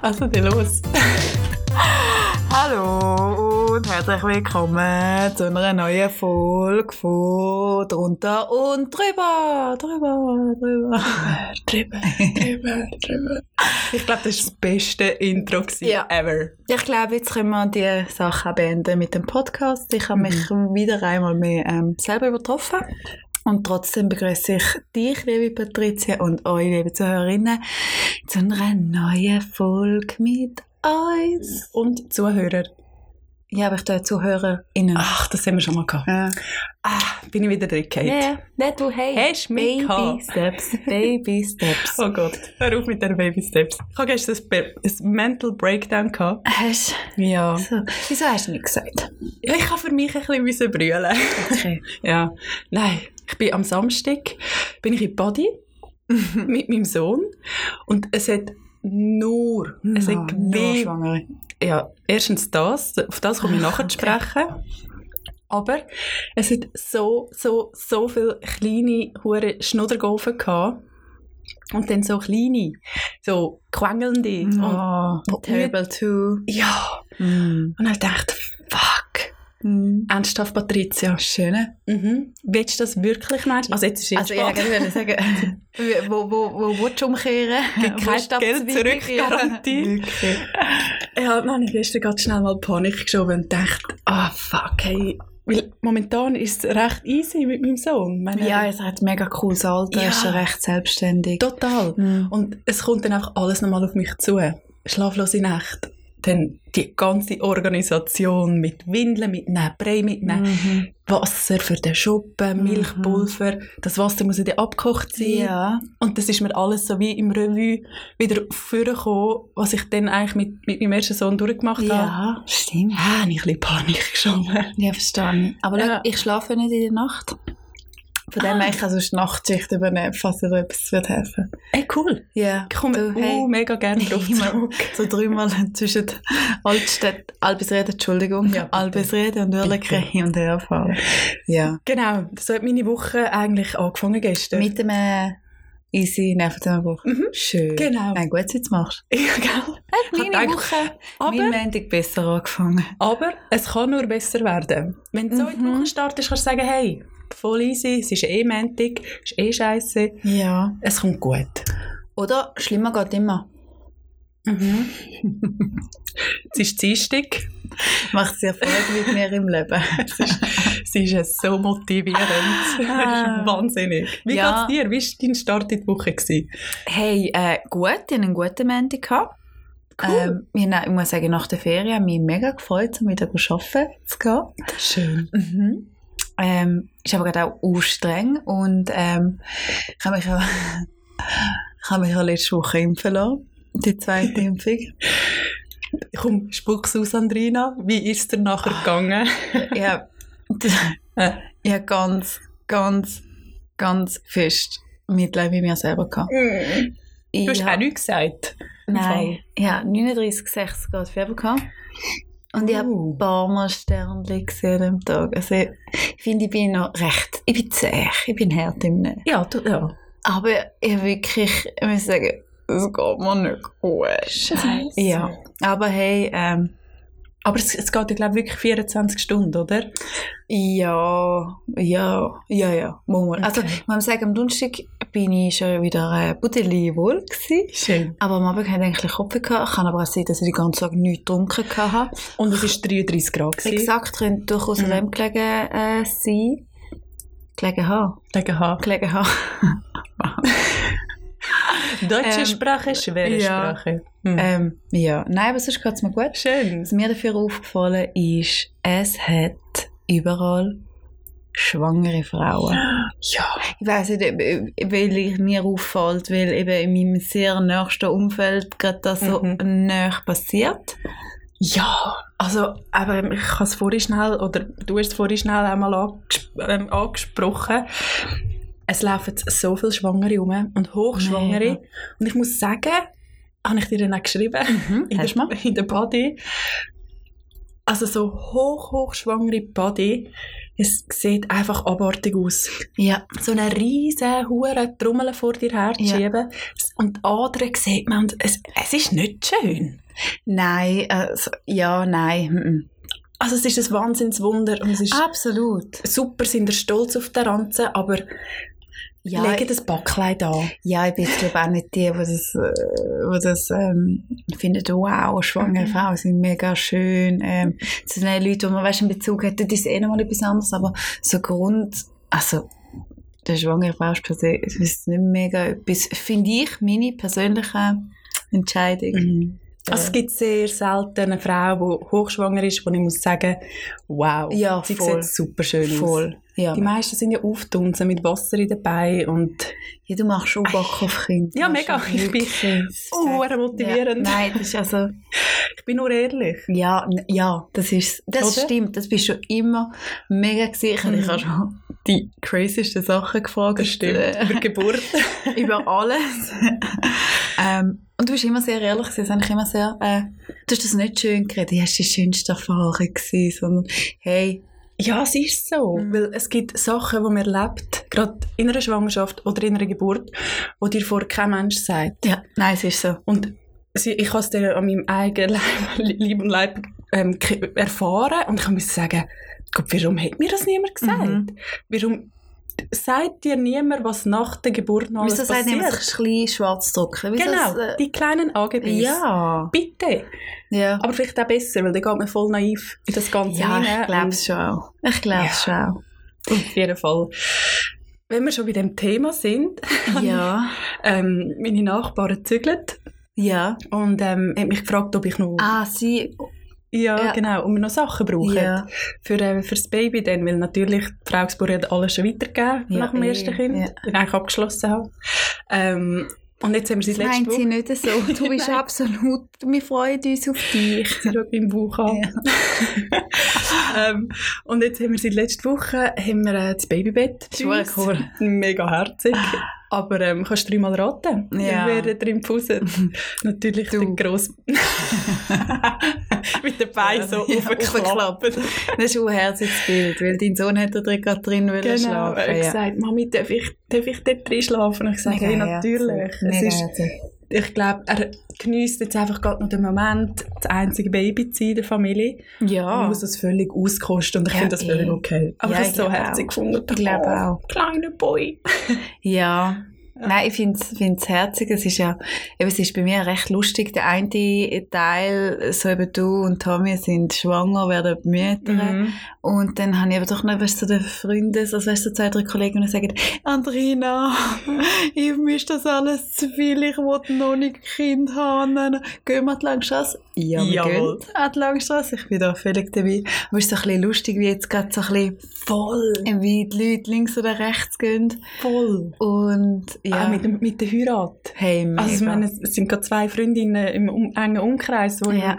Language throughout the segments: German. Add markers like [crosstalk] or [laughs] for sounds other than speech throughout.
Okay, also dann los. [laughs] Hallo und herzlich willkommen zu einer neuen Folge von Drunter und Drüber. Drüber, drüber. drüber, drüber, drüber. Ich glaube, das war das beste Intro Ja. ever. Ich glaube, jetzt können wir die Sache beenden mit dem Podcast. Ich habe mich wieder einmal mehr ähm, selber übertroffen. Und trotzdem begrüße ich dich, liebe Patricia, und euch, liebe Zuhörerinnen, zu einer neuen Folge mit uns. Und Zuhörer. Ja, aber ich tue ZuhörerInnen. Ach, das haben wir schon mal gehabt. Ja. Ah, bin ich wieder drin, Kate. Ja, nicht du, hey. Hast du mich Baby gehabt? Steps, Baby Steps. [laughs] Oh Gott, hör auf mit den Baby Steps. Ich habe gestern ein, Mental Breakdown gehabt. Hast Ja. so. Wieso hast du nicht gesagt? Ich habe für mich ein bisschen brüllen. Okay. [laughs] Ja. Nein, ich bin am Samstag bin ich in Body [laughs] mit meinem Sohn und es hat nur, es Ja, hat nur weh Schwangere. ja, erstens das, auf das komme ich nachher [laughs] zu Okay. sprechen. Aber es hat so, so, so viele kleine, hure Schnuddergolfen gehabt. Und dann so kleine, so quengelnde. Und, Oh, terrible too. ja. Mm. Und ich dachte, fuck. Mm. Ernsthaft, Patricia. Schöne. Mhm. Willst du das wirklich meinst? Also jetzt ist jetzt Also, ich wollte sagen, wo, wo, wo willst du umkehren? [laughs] Gibt Geld Abzweigung? zurück-Garantie. Ja, wirklich. Ja, habe ich gestern ganz schnell mal Panik geschoben und dachte, ah fuck, hey. Weil momentan ist es recht easy mit meinem Sohn. Meine, Ja, er hat ein mega cooles Alter, Ja. ist schon recht selbstständig. Total. Mm. Und es kommt dann einfach alles nochmal auf mich zu. Schlaflose Nacht. Dann die ganze Organisation mit Windeln mitnehmen, Brei mitnehmen, Mhm. Wasser für den Schuppen, Milchpulver. Das Wasser muss ja dann abgekocht sein. Ja. Und das ist mir alles so wie im Revue wieder vorgekommen, was ich dann eigentlich mit, mit meinem ersten Sohn durchgemacht habe. Ja, stimmt. Ja, habe ich ein bisschen Panik geschoben. Ja, ich. Aber Ja. ich schlafe nicht in der Nacht. Von dem Ah. her, ich kann sonst Nachtschicht übernehmen, falls dir etwas wird helfen. Ey, cool. Ja. Ich komme Du, hey. uh, mega gerne drauf zurück. so dreimal [laughs] zwischen Altstadt, Albisrede, Entschuldigung, Ja. Albisrede und Oerlikon hin und her fahren. Ja. Genau, so hat meine Woche eigentlich angefangen gestern. Mit dem äh, easy Nervenzusammenbruch. Mhm. Schön. Genau. Nein, gut, du jetzt machst. [laughs] ja, gell? Meine gedacht, Woche, aber- mein Montag besser angefangen. Aber es kann nur besser werden. Wenn du so in die Mhm. Woche startest, kannst du sagen, hey, voll easy, es ist eh Montag, es ist eh scheiße, Ja. es kommt gut. Oder schlimmer geht immer. Mhm. [laughs] es ist Dienstag, Macht sehr Freude mit mir im Leben. [laughs] es ist, es ist so motivierend. [laughs] Ah. Wahnsinnig. Wie Ja. geht's dir? Wie war dein Start in die Woche? Gewesen? Hey, äh, gut, ich hatte einen guten Montag. gehabt. Cool. Ähm, ich, na- ich muss sagen, nach der Ferien ich mich mega gefreut, um wieder arbeiten zu gehen. Schön. Mhm. Ähm, ist aber gerade auch streng und ähm, ich habe mich [laughs] ich habe mich auch letzte Woche impfen lassen, die zweite Impfung. Komm, spuck's aus, Andrina. Wie ist es dir nachher gegangen? [laughs] ja, [laughs] ich habe ganz, ganz, ganz fest Mitleid mit mir selber gehabt. Du hast Ich auch hab- nichts gesagt. Nein, ja, 39, 60 Grad Fieber gehabt. Und ich habe ein paar Mal Sternchen gesehen am Tag. Also ich finde, ich bin noch recht, ich bin zäh, ich bin hart im Nehmen. Ja, du, ja. Aber ich wirklich, ich muss sagen, es geht mir nicht gut. Scheiße. Ja, aber hey, ähm, Aber es, es geht ja, glaube ich, wirklich 24 Stunden, oder? ja, ja, ja, ja, muss man. Also, Okay. man muss sagen, am Donnerstag bin ich schon wieder äh, Buddeli wohl gewesen. Schön. Aber am Abend hatte ich eigentlich Kopf gehabt. Kann aber auch sein, dass ich die ganze Tag nichts getrunken habe. Und es war 33 Grad. gewesen. Exakt, könnte durchaus an Mhm. dem gelegen äh, sein. Gelegen haben. Wegen H. Gelegen haben. [laughs] Deutsche Ähm, Sprache, schwere ja. Sprache. Hm. ähm, ja, nein, aber sonst geht es mir gut. Schön. Was mir dafür aufgefallen ist, es hat überall schwangere Frauen. Ja. Ich weiss nicht, weil ich mir auffällt, weil eben in meinem sehr nächsten Umfeld gerade das so Mhm. näher passiert. Ja, also aber ich habe es vorhin schnell, oder du hast es vorhin schnell einmal ähm, angesprochen. Es laufen so viele Schwangere rum und Hochschwangere. Mega. Und ich muss sagen, habe ich dir dann auch geschrieben, in, du mal? der, in der Body. Also so hoch, hochschwangere Body, es sieht einfach abartig aus. Ja. So eine riesen hure Trommel vor dir herschieben. und andere sieht man und es, es ist nicht schön. Nein, also, ja, nein. mhm. Also es ist ein Wahnsinnswunder und es ist Absolut. super, sind ihr stolz auf den Ranzen, aber Ja, legen das Backkleid an. Ja, ich bin jetzt glaube auch nicht die, die das, äh, die das ähm, finden, wow, schwangere Mhm. Frauen sind mega schön. Ähm, das sind auch Leute, die man weißt, einen Bezug hat, das ist eh nochmal etwas anderes, aber so Grund, also der schwangere Frau ist nicht mega etwas, finde ich, meine persönliche Entscheidung. Also es gibt sehr selten eine Frau, die hochschwanger ist, wo ich muss sagen, wow, Ja, sie voll. sieht super schön Voll. Ja, Die meisten sind ja auftunsen mit Wasser in den Beinen und ja, du machst schon Bock auf Kinder. Ja, mega. Ich bin oh, motivierend. Ja, nein, das ist also... [laughs] ich bin nur ehrlich. Ja, ja, das ist, das Oder? stimmt. Das bist schon immer mega gesichert. Ich Mhm. habe schon die craziesten Sachen gefragt. Das stimmt. äh, Über Geburt. [laughs] über alles. ähm, und du bist immer sehr ehrlich, ist eigentlich immer sehr, äh, du hast das nicht schön geredet, du hast die schönste Erfahrung gewesen, sondern, hey, Ja, es ist so. Weil es gibt Sachen, die man erlebt, gerade in einer Schwangerschaft oder in einer Geburt, wo dir vorher kein Mensch sagt. ja, nein, es ist so. Und ich habe es dann an meinem eigenen Leib, [laughs] und Leib ähm, erfahren und ich musste sagen, Gott, warum hat mir das niemand gesagt? Mhm. Warum sagt dir niemand, was nach der Geburt noch Wieso alles sagt niemand, passiert? sich ein bisschen schwarz drucken? Wieso Genau, äh, die kleinen Angebnisse. ja. Bitte. Ja. Aber vielleicht auch besser, weil dann geht man voll naiv in das Ganze Ja, rein. ich glaube es schon auch. Ich glaube es schon auch. Auf jeden Fall. Wenn wir schon bei dem Thema sind, [laughs] Ja. ähm, meine Nachbarin zügelt Ja. und ähm, hat mich gefragt, ob ich noch... Ah, sie, ja, ja. genau, ob wir noch Sachen brauchen. ja. Für, äh, für das Baby dann, weil natürlich die Frau Geburt hat alles schon weitergegeben Ja, nach dem eh, ersten Kind, ja. den ich eigentlich abgeschlossen habe. Ähm, und jetzt haben wir sie Das letzte meint sie nicht so. [laughs] Du bist absolut, wir freuen uns auf dich. Sie schaut meinen Bauch an. [laughs] ähm, und jetzt haben wir seit letzter Woche haben wir, äh, das Babybett. Wirklich uns. Mega herzig. Aber ähm, kannst du dreimal raten? Ja. Wer da drin fuset? [laughs] Natürlich Du. der gross... [laughs] Mit den Beinen so Ja, aufgeklappt. Das ist ein herziges Bild, weil dein Sohn hat da drin gerade drin wollen Genau, schlafen. er hat gesagt, Mami, darf ich, darf ich dort drin schlafen? Und ich sage, hey, natürlich. Es ist, ich glaube, er genießt jetzt einfach gerade noch den Moment, das einzige Baby zu sein in der Familie. Ja, Man muss das völlig auskosten und ich Ja, finde das völlig eh. okay. Aber Ja, ich habe es so herzig gefunden. Ich glaube Oh, auch. Kleiner Boy. ja. Nein, ich finde es herzig. Es ist ja, eben, es ist bei mir recht lustig. Der eine Teil, so eben du und Tommy sind schwanger, werden Mütter. Mhm. Und dann habe ich aber doch noch, weißt du, so den Freundes, also weißt du, so zwei, drei Kollegen, die sagen, Andrina, [laughs] ich mische das alles zu viel, ich will noch nicht Kind haben. Gehen wir die Langstrasse? Ja, wir Jawohl. gehen an die Langstrasse. Ich bin da völlig dabei. Aber es ist so ein bisschen lustig, wie jetzt gerade so ein bisschen, Voll. wie die Leute links oder rechts gehen. Voll. Und, ja. Auch mit, dem, mit der Heirat. hey, mega. Also ich meine, es sind gerade zwei Freundinnen im um, engen Umkreis, die ja,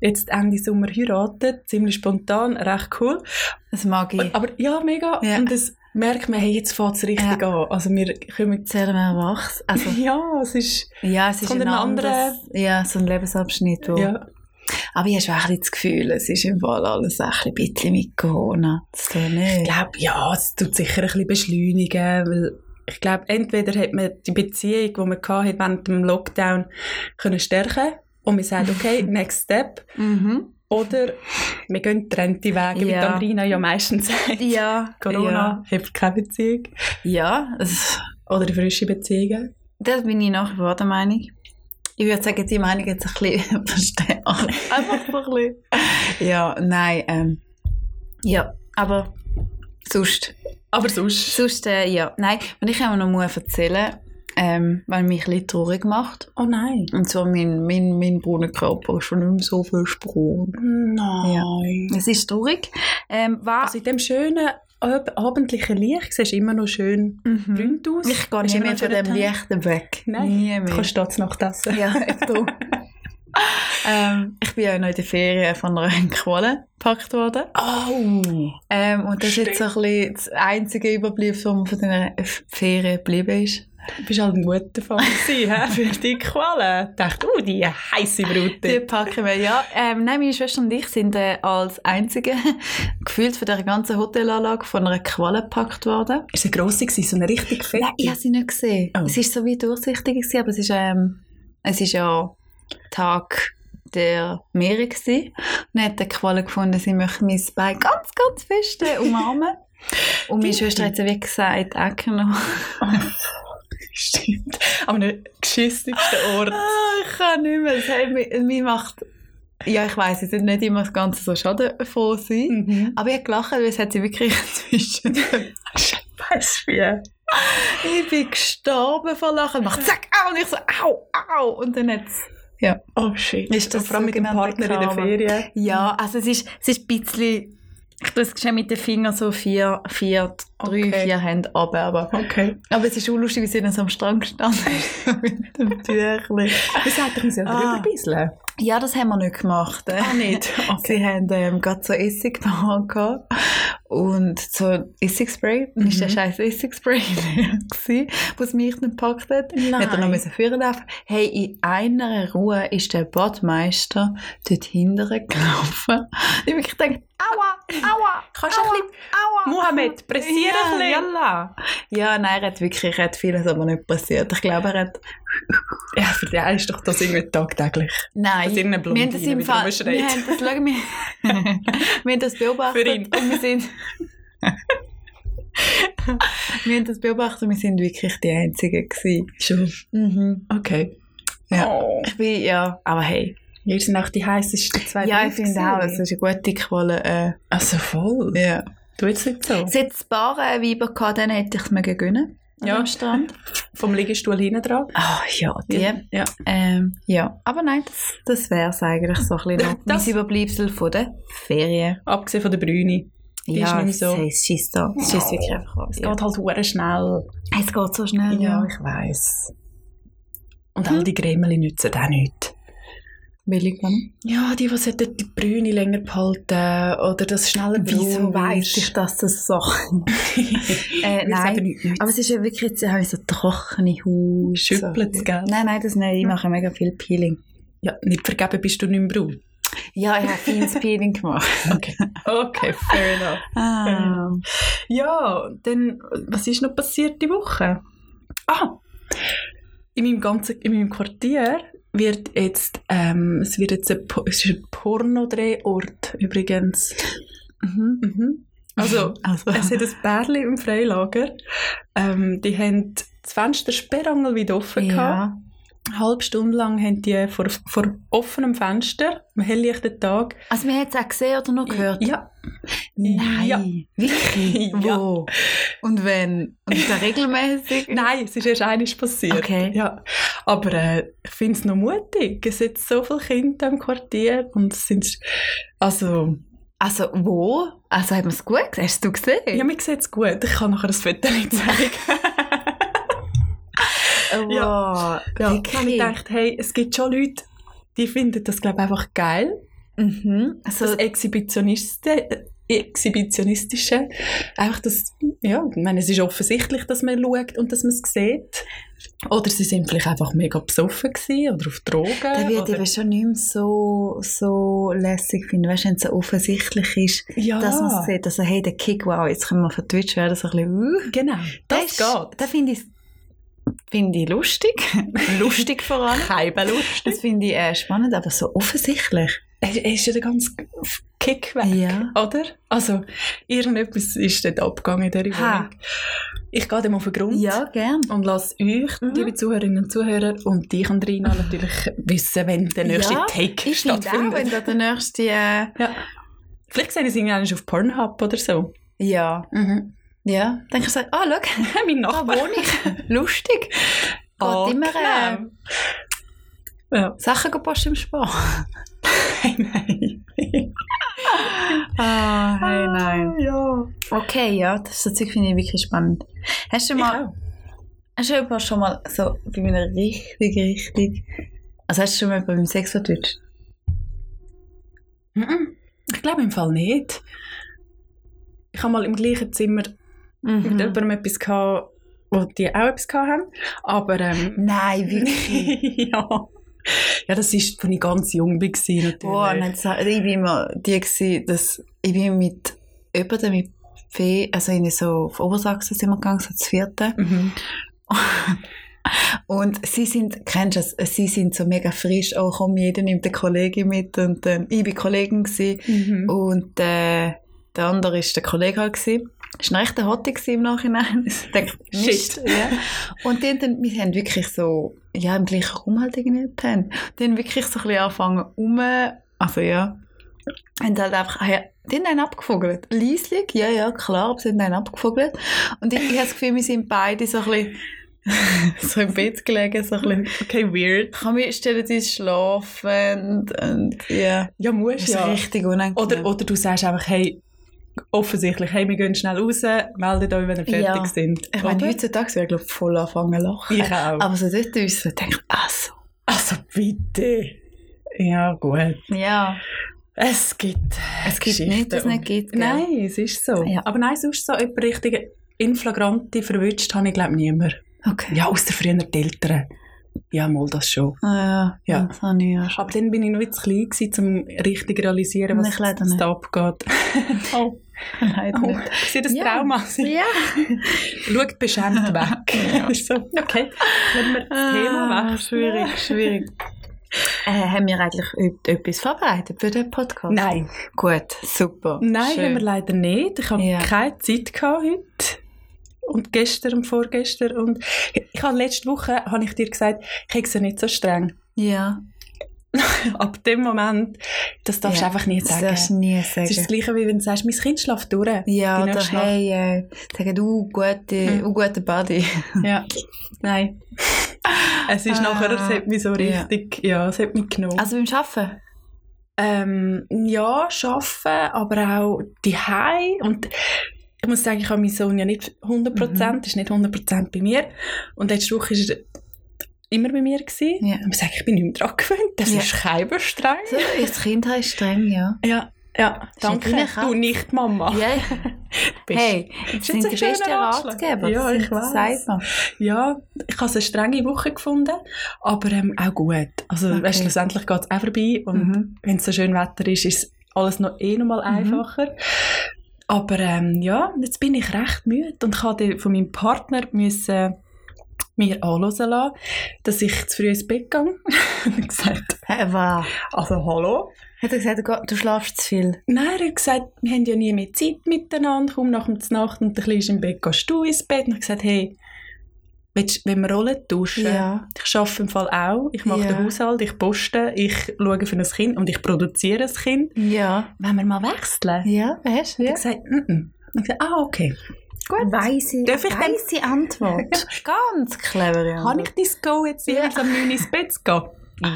jetzt Ende Sommer heiraten. Ziemlich spontan, recht cool. das mag ich. Aber ja, mega. Ja. Und das merkt man, hey, jetzt fängt es richtig an. Also wir kommen... Zählen wir erwachsen. Also, [laughs] Ja, es ist... ja, es ist ein anderes, ja, so ein Lebensabschnitt, wo, Ja, Aber ich habe ein bisschen das Gefühl, es ist im Fall alles ein bisschen- mit Corona. Das tut ich glaube, ja, es tut sicher ein bisschen beschleunigen, weil ich glaube, entweder hat man die Beziehung, die man hatte während dem Lockdown, können stärken und man sagt, okay, [laughs] next step. Mhm. Oder wir gehen getrennte Wege, wie Ja. Andrina ja meistens [laughs] sagt. Ja. Corona hilft keine Beziehung. Ja, Oder frische Beziehungen. das bin ich nach wie vor der Meinung. Ich würde sagen, die Meinung jetzt ein bisschen [laughs] verstehen. Einfach so ein bisschen. Ja, nein, ähm, ja, aber sonst, Aber sonst... sonst, äh, ja, nein, und ich kann noch mal erzählen, ähm, weil mich ein bisschen traurig macht. Oh nein. Und zwar mein, mein, mein brauner Körper ist schon nicht mehr so viel Sprung. Nein. Es ist traurig. Ähm, war, Also in dem schönen ab abendlichen Licht siehst du immer noch schön Mhm. blünd aus. Ich gehe du mehr noch von dem Licht weg. Nein. Nie Tag? Du mehr. kannst Staatsnacht essen. Ja, [laughs] du. ähm, ich bin ja noch in der Ferien von einer [laughs] Qualle gepackt worden. Oh. Ähm, und das ist jetzt so ein bisschen das einzige Überbleibsel, was von diesen Ferien geblieben ist. Du bist halt ein guter Fan gewesen, hä, [laughs] für die Qualen. Ich dachte, oh, die Die Brute. packen wir, ja. Ähm, nein, meine Schwester und ich sind äh, als Einzige [laughs] gefühlt von der ganzen Hotelanlage von einer Qualle gepackt worden. Ist eine grosse gewesen, so eine richtig fette? Nein, ich habe sie nicht gesehen. Oh. Es war so wie durchsichtig, gewesen, aber es ist, ähm, es ist ja Tag der Meere gewesen. Und dann hat die Qualle gefunden, sie möchte mein Bein ganz, ganz fest äh, umarmen. [laughs] Und meine. Schwester hat sie wie gesagt, Ecke noch. Stimmt. An einem geschissensten Ort. Ah, ich kann nicht mehr. Es hat mich, mich macht... Ja, ich weiss, es wird nicht immer das Ganze so schadenvoll sein. Mhm. Aber ich habe gelacht, weil es hat sie wirklich [laughs] zwischen... Weiss wie. ich bin gestorben vor Lachen. Macht zack, au! Und ich so, au, au! Und dann hat Ja. Oh shit. Ist das Vor allem mit dem Partner in der Karma? Ferien. Ja, also es ist, es ist ein bisschen... Ich tue es mit den Fingern so vier, vier, drei, Okay. vier Hände runter, aber... Okay. Aber es ist auch lustig, wie sie dann so am Strand gestanden ist [laughs] mit dem Tüchlein. Wir sollten uns ja Ah. drüber bisseln. Ja, das haben wir nicht gemacht. Äh. Ah, nicht? [laughs] Okay. Sie haben ähm, gerade so Essig gehabt und so Essigspray. Dann ist der Mhm. scheiß Essigspray [laughs] leer was mich nicht gepackt hat. Nein. Hat er noch müssen führen laufen. Hey, in einer Ruhe ist der Badmeister dort hinterher gelaufen. [laughs] Ich habe wirklich gedacht, aua, aua, Kannst du ein bisschen- aua. Mohammed, pressiere ja, ein bisschen. Jalla. Ja, nein, er hat wirklich er hat vieles aber nicht passiert. Ich glaube, er hat... [laughs] Ja, für dich ist doch das irgendwie tagtäglich. Nein, Dass irgendeine wir haben das im Fall... Wir haben das, schau, wir, wir haben das beobachtet Für ihn. und wir sind... wir haben das beobachtet wir sind wirklich die Einzigen gewesen. Schon. Mhm. Okay. Ja. Oh. Ich bin, ja, aber hey. Wir sind auch die heißesten zwei Ja, ich finde auch, gewesen. ist eine gute Quelle. Äh, Also voll. ja. Du jetzt nicht so. Es hat ein paar äh, Weiber gehabt, denen hätte ich es mir gönnen. Ja. Am Strand. [laughs] Vom Liegestuhl hinten dran. Ah, ja, die. Ja. Ähm, ja, aber nein, das, das wäre es eigentlich so ein bisschen [laughs] noch. Das- Mein Überbleibsel von der Ferien. Abgesehen von der Brüne. Die ist nicht so. es schießt da. Es schießt wirklich einfach an. Es Ja. geht halt hure schnell. Es geht so schnell, Ja, ja. ich weiss. Und Hm. all die Gremeli nützen auch nichts. Billig dann. Ja, die, die sollten die Brüne länger behalten oder das schneller Wieso weiss ich, dass das so... [laughs] [laughs] äh, es nein. Aber es ist ja wirklich, jetzt habe ich so trockene Haut. Schüppelt's, so. gell? Nein, nein, das nicht. Ich mache mega viel Peeling. Ja, nicht vergeben bist du nicht mehr braun. Ja, ich habe feines Peeling gemacht. Okay, okay fair enough. Ah. Ja, dann, was ist noch passiert die Woche? Ah, in meinem ganzen, in meinem Quartier wird jetzt, ähm, es wird jetzt ein, es ist ein Pornodrehort übrigens. Mhm. Mhm. Also, Also, es hat ein Bärli im Freilager. Ähm, die haben das Fenster sperrangel wieder offen gehabt. Eine halbe Stunde lang haben die vor, vor offenem Fenster, am helllichten Tag. Also, wir haben es auch gesehen oder noch gehört? Ja. Nein. Ja. Wirklich? [laughs] Ja. Wo? Und wenn? Und ist das regelmäßig? [laughs] Nein, es ist erst eines passiert. Okay. Ja. Aber äh, ich finde es noch mutig. Es sind so viele Kinder im Quartier und es sind, also, Also, wo? Also, haben wir es gut gesehen? Hast du gesehen? ja, mir sieht es gut. Ich kann nachher das Foto nicht zeigen. Wow. Ja, ich habe mir gedacht, hey, es gibt schon Leute, die finden das, glaube ich, einfach geil. Mhm. Also, das Exhibitioniste, Exhibitionistische. Einfach das, ja, ich meine, es ist offensichtlich, dass man schaut und dass man es sieht. Oder sie sind vielleicht einfach mega besoffen gewesen oder auf Drogen. da wird eben schon nicht mehr so, so lässig finden, weißt wenn es so offensichtlich ist, ja, dass man es sieht. Also, hey, der Kick, wow, jetzt können wir von Twitch werden, so ein bisschen, uh. genau, das ist- geht. Das finde ich, finde ich lustig. lustig vor allem. [laughs] Keine Lust. Das finde ich äh, spannend, aber so offensichtlich. Es ist ja der ganze Kick weg, Ja. oder? Also, irgendetwas ist dort abgegangen in dieser Ha. Wohnung. Ich gehe dem auf den Grund. Ja, gern. Und lasse euch, Mhm. liebe Zuhörerinnen und Zuhörer, und dich und Rina natürlich wissen, wenn der nächste Ja, Take Ich finde auch, stattfindet. wenn da der nächste... Äh, ja. Vielleicht sehen sie irgendwann auf Pornhub oder so. ja. Mhm. Ja. Dann kann ich sagen, ah, schau, [laughs] mein da Nachbar. wohne ich. [laughs] Lustig. Geht Oh, immer äh. Ja. Sachen posten im Spar. [laughs] Nein. Ah, hey, nein. Ja. Okay, ja, das Zeug finde ich wirklich spannend. Hast du mal, hast du mal schon mal so bei mir richtig, richtig... Also hast du schon mal beim Sex vertwitscht? Ich glaube im Fall nicht. Ich habe mal im gleichen Zimmer mit Mhm. jemandem etwas gehabt, wo die auch etwas hatten. Aber, ähm, [laughs] Nein, wirklich. [laughs] ja. Ja, das ist, als ich ganz jung war, natürlich. Boah, nein, das- ich bin immer die gewesen, dass ich bin mit jemandem mit Fee, also in so auf Obersachsen sind wir gegangen, so das vierte. Mhm. [laughs] Und sie sind, kennst du es, sie sind so mega frisch, oh komm, jeder nimmt eine Kollegin mit und ähm, ich bin Kollegin gewesen. Mhm. und äh, der andere ist der Kollege halt gewesen. Das war Hottie gewesen im Nachhinein. [laughs] Ich dachte. Mist, ja. Und die haben dann, wir haben wirklich so, ja, im gleichen Raum halt irgendwie gepennt. Die haben wirklich so ein bisschen angefangen, um, also ja, haben halt einfach, ja, die haben einen abgevogelt. Leislich, ja, ja, klar, aber sie haben einen abgevogelt. Und ich, ich habe das Gefühl, wir sind beide so ein bisschen, [laughs] so im Bett gelegen, so ein bisschen, Okay, weird. kann mir stellen, die schlafen und, ja, Ja, das musst ist ja. richtig unangenehm. Oder, oder du sagst einfach, hey, offensichtlich, hey, wir gehen schnell raus, meldet euch, wenn ihr fertig Ja. sind. Ich meine, heutzutage wäre ich glaube voll anfangen zu lachen. Ich auch. Aber so dort uns denke ich, ach so. Also bitte. Ja, gut. Ja, Es gibt es gibt nicht, dass es nicht gibt. Gell? Nein, es ist so. Ja. Aber nein, sonst so jemand richtig in flagrante verwünscht habe ich glaube niemand. Okay. Ja, außer früher die Eltern. Ja, mal das schon. Ah, ja, Ja. das habe ich ja schon. Aber dann bin ich noch zu klein gewesen, um richtig zu realisieren, was nicht. da abgeht. [laughs] oh, Leider oh. nicht. Sieht das Ja. Trauma aus? Ja. [laughs] Schaut beschämt weg. [laughs] So, okay, lassen wir das Thema Ah, weg. schwierig, schwierig. Äh, haben wir eigentlich et- etwas vorbereitet für den Podcast? Nein, Gut, super. nein, Schön. haben wir leider nicht. Ich habe Ja. keine Zeit gehabt heute. Und gestern und vorgestern. Und ich habe letzte Woche habe ich dir gesagt, ich hätte sie nicht so streng. Ja, [laughs] Ab dem Moment, das darfst du Ja, einfach nicht das sagen. darfst du nie Es ist das sagen. Gleiche, wie wenn du sagst, mein Kind schläft durch. Ja, oder hey, äh, sagen du, gute, Mhm. uh, guter Buddy. [laughs] Ja, nein. Es ist Ah, nachher, es hat mich so ja. richtig, ja, es hat mich genommen. Also beim Arbeiten? Ähm, ja, arbeiten, aber auch die und ich muss sagen, ich habe meinen Sohn ja nicht 100%, Mhm. ist nicht 100% bei mir. Und letzte Woche war er immer bei mir. Gewesen. Ja. Und ich sagen, ich bin nicht mehr dran gewöhnt. Das Ja. ist kein streng. So, das Kind ist streng, ja. Ja, ja, danke. Du nicht, Mama. Ja, [laughs] Bist- hey, das sind die besten. Ratgeber. Ja, ich man. Ja, ich habe eine strenge Woche gefunden, aber ähm, auch gut. Also Okay. weißt, schlussendlich geht es auch vorbei und Mhm. wenn es so schön Wetter ist, ist alles noch eh noch mal Mhm. Aber ähm, ja, jetzt bin ich recht müde und ich musste von meinem Partner müssen mir anhören lassen, dass ich zu früh ins Bett gehe. [laughs] und gesagt, wow. also hallo? Hat er gesagt, du, schlafst zu viel? Nein, er hat gesagt, wir haben ja nie mehr Zeit miteinander, komm nach der Nacht und Kleine ist im Bett, gehst du ins Bett? Und ich gesagt, hey, willst, wenn wir Rollen tauschen, Ja. ich arbeite im Fall auch, ich mache Ja. den Haushalt, ich poste, ich schaue für ein Kind und ich produziere ein Kind. Ja. Wenn wir mal wechseln? Ja, weißt du? Ja. er gesagt, mm -mm. Ich gesagt, ah, okay. Gut. Weise, Darf ich dann- weise Antwort. [laughs] Ganz clever, ja. Kann ich dein Go jetzt Ja. am 9 Uhr ins Bett gehen?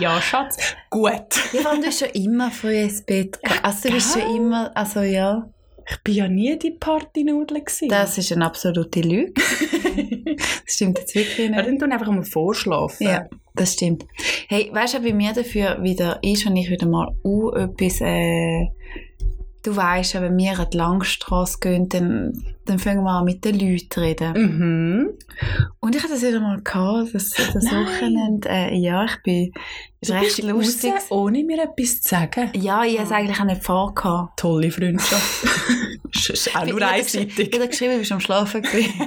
Ja, Schatz. Gut. Ja, vor allem, du bist schon immer früh ins Bett gegangen. Also du bist schon immer, also ja, Ich bin ja nie die Partynudel das ist eine absolute Lüge. [laughs] Das stimmt jetzt wirklich ja, nicht. dann tun einfach mal vorschlafen. Ja, das stimmt. Hey, weißt du, bei mir dafür wieder ist, wenn ich wieder mal uh, etwas, äh, du weißt, ja, wenn wir an die Langstrasse gehen, dann, dann fangen wir an mit den Leuten zu reden. Mhm. Und ich hatte das wieder mal gehabt, das, das. Wochenende, äh, ja, ich bin, ist Du recht lustig. raus, ohne mir etwas zu sagen. Ja, ich habe es eigentlich auch nicht vorgehabt. Tolle Freundschaft. [laughs] ist ist auch nur einseitig. Ich habe geschrieben, du bist am Schlafen.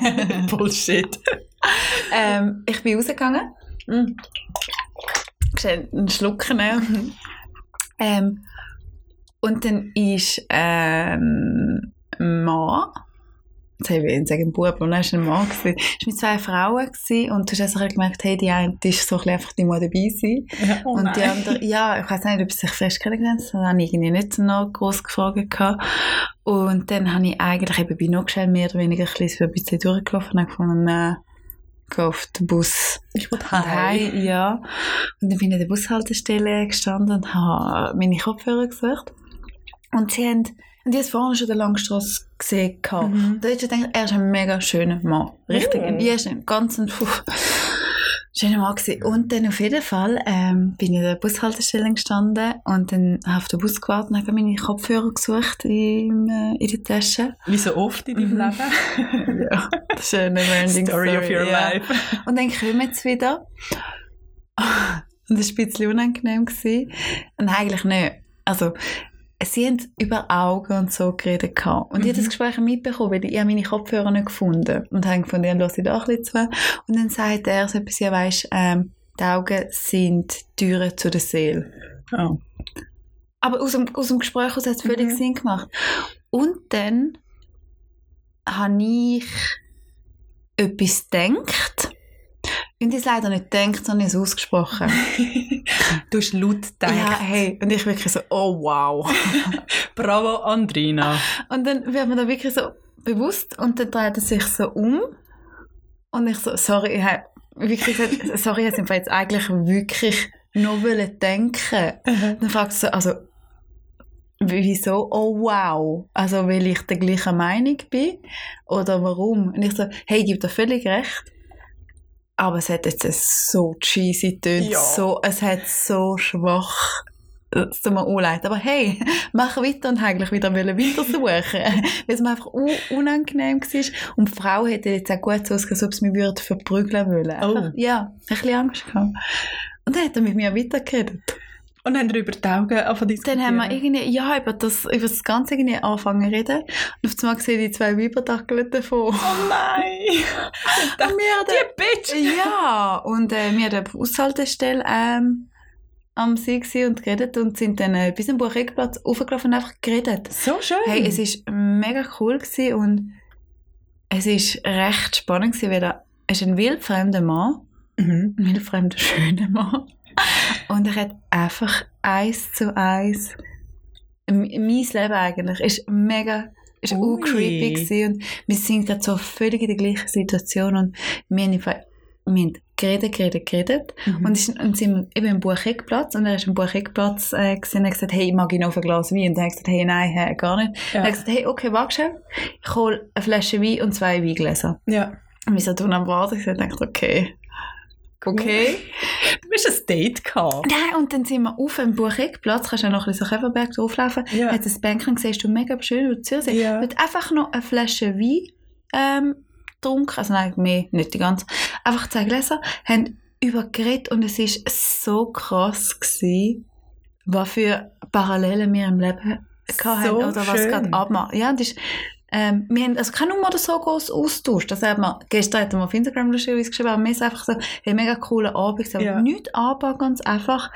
[laughs] Bullshit. ähm, ich bin rausgegangen. Mm. Einen Schluck nehmen. ähm, und dann ist ähm, ein Mann, jetzt habe ich ihn sagen Bub, aber dann war ein Mann, gewesen, ist mit zwei Frauen gewesen, und du hast also gemerkt, hey, die eine ist so ein einfach, die muss dabei sein. Ja, oh und die andere, ja, ich weiß nicht, ob sie sich fest kennengelernt haben, das habe ich irgendwie nicht so noch gross gefragt. gehabt. Und dann habe ich eigentlich eben bei Notschell mehr oder weniger ein bisschen, ein bisschen durchgelaufen und gefunden, nein, gehe auf den Bus Ich und heim, ja. Und dann bin ich an der Bushaltestelle gestanden und habe meine Kopfhörer gesucht. Und sie haben, und ich habe vorne schon den Langstrasse gesehen. Mhm. Da habe ich gedacht, er ist ein mega schöner Mann. Richtig. Ja, er ist ein ganz, puh, Schöner Mann gewesen. Und dann auf jeden Fall ähm, bin ich in der Bushaltestelle gestanden und dann habe ich auf den Bus gewartet und habe meine Kopfhörer gesucht in, äh, in der Tasche. Wie so oft in deinem Mhm. Leben. [laughs] ja, das ist eine never-ending Story of your ja. life. Und dann kommen sie wieder. Und das war ein bisschen unangenehm. Gewesen. Und eigentlich nicht. Also, sie haben über Augen und so geredet. gehabt. Und ich habe das Mhm. Gespräch mitbekommen, weil ich habe meine Kopfhörer nicht gefunden. Und habe gefunden, ja, lasse ich da ein bisschen zu. Und dann sagt er so etwas, ja, weisst, ähm, die Augen sind Türen zu der Seele. Oh. Aber aus dem, aus dem Gespräch aus hat es völlig Mhm. Sinn gemacht. Und dann habe ich etwas gedacht. Und ich es leider nicht gedacht, sondern es ausgesprochen. [laughs] du hast laut gedacht. Ja, hey. Und ich wirklich so, oh wow. [laughs] Bravo, Andrina. Und dann wird mir da wirklich so bewusst und dann dreht er sich so um. Und ich so, sorry, ich habe wirklich gesagt, sorry, ich habe jetzt eigentlich wirklich noch wollen denken. Dann fragt sie so, also, wieso? Oh wow. Also, weil ich der gleichen Meinung bin? Oder warum? Und ich so, hey, ich gebe dir völlig recht. Aber es hat jetzt so cheesy tönt, Ja. so, es hat so schwach. Es tut mir leid. Aber hey, mach weiter und eigentlich wieder wollen weitersuchen. [laughs] Weil es mir einfach unangenehm war. Und die Frau hätte jetzt auch gut so ausgesehen, ob sie mich würde verprügeln wollen. Oh. Ja, ein bisschen Angst gehabt. Und dann hat er mit mir weitergeredet. Und dann haben wir über die Augen angefangen Dann haben wir irgendwie, ja, über das, über das Ganze irgendwie angefangen zu reden. Und auf einmal gesehen die zwei Weiber dackeln davon. Oh nein! [laughs] Und wir haben Die Bitch! ja, und äh, wir hatten eine Bushaltestelle ähm, am See und geredet und sind dann äh, bis zum Buchegplatz aufgelaufen und einfach geredet. So schön. Hey, es war mega cool gewesen und es war recht spannend gewesen, weil er ist ein wildfremder Mann, Mhm. ein wildfremder, schöner Mann. Und er hat einfach eins zu eins mein Leben eigentlich ist mega ist auch creepy gewesen und wir sind gerade so völlig in der gleichen Situation und wir haben, einfach- wir haben geredet, geredet, geredet Mhm. und, ist, und sind eben im Bucheckplatz und er ist am Bucheckplatz äh, gesehen und hat gesagt, hey, mag ich noch ein Glas Wein? Und dann hat er gesagt, hey, nein, hä, gar nicht. ja. Hat er gesagt, hey, okay, warte schnell. Ich hole eine Flasche Wein und zwei Weingläser. ja. Und wir sind dann am Warten und ich dachte, okay. Okay. Du hast ein Date gehabt. Nein, und dann sind wir auf dem Bucheckplatz, kannst du ja noch ein bisschen so Käferberg drauflaufen, Ja. hat das Bänkchen gesehen, du mega schön über Zürich. Ja. Wird einfach noch eine Flasche Wein ähm, getrunken, also nein, mehr, nicht die ganze, einfach zwei Gläser, haben übergeredet und es war so krass gewesen, was für Parallelen wir im Leben hatten So oder was schön. gerade abmacht. Ja, das ist, ähm, wir haben also keine Nummer oder so groß austauscht. Das hat man, gestern hat man auf Instagram lustigerweise geschrieben, aber mir ist einfach so, hey, mega cooler Abend, aber Ja. nichts anbauen, ganz einfach.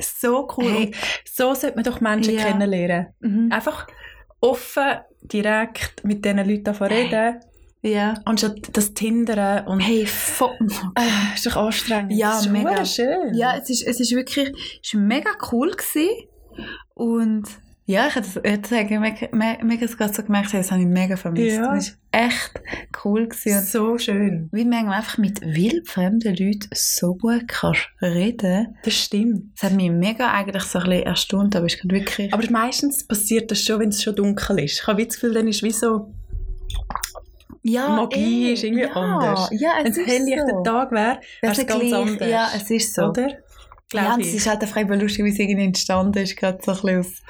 So cool. Hey. So sollte man doch Menschen Ja. kennenlernen. Mhm. Einfach offen, direkt mit diesen Leuten davon Hey. reden, Ja. anstatt das Tindern und Hey, vo [laughs] äh, ist doch anstrengend. Ja, mega. schön. Ja, es ist, es ist wirklich es ist mega cool gewesen. Und ja, ich hätte ich sagen, mega, me- mega gerade so gemerkt, das habe ich mega vermisst. Ja. Es war echt cool gewesen. So schön. wie manchmal einfach mit wildfremden Leuten so gut kannst reden. Das stimmt. Das hat mich mega eigentlich so ein bisschen erstaunt, aber es ist wirklich... Aber meistens passiert das schon, wenn es schon dunkel ist. Ich habe das Gefühl, dann ist wie so, ja, Magie eh, ist irgendwie ja, anders. Ja, wenn es es ist helllichter so. Tag wäre, wäre es ganz anders. Ja, es ist so. Oder? Ja, es ist halt einfach eben lustig, wie es irgendwie entstanden ist, gerade so ein bisschen aus...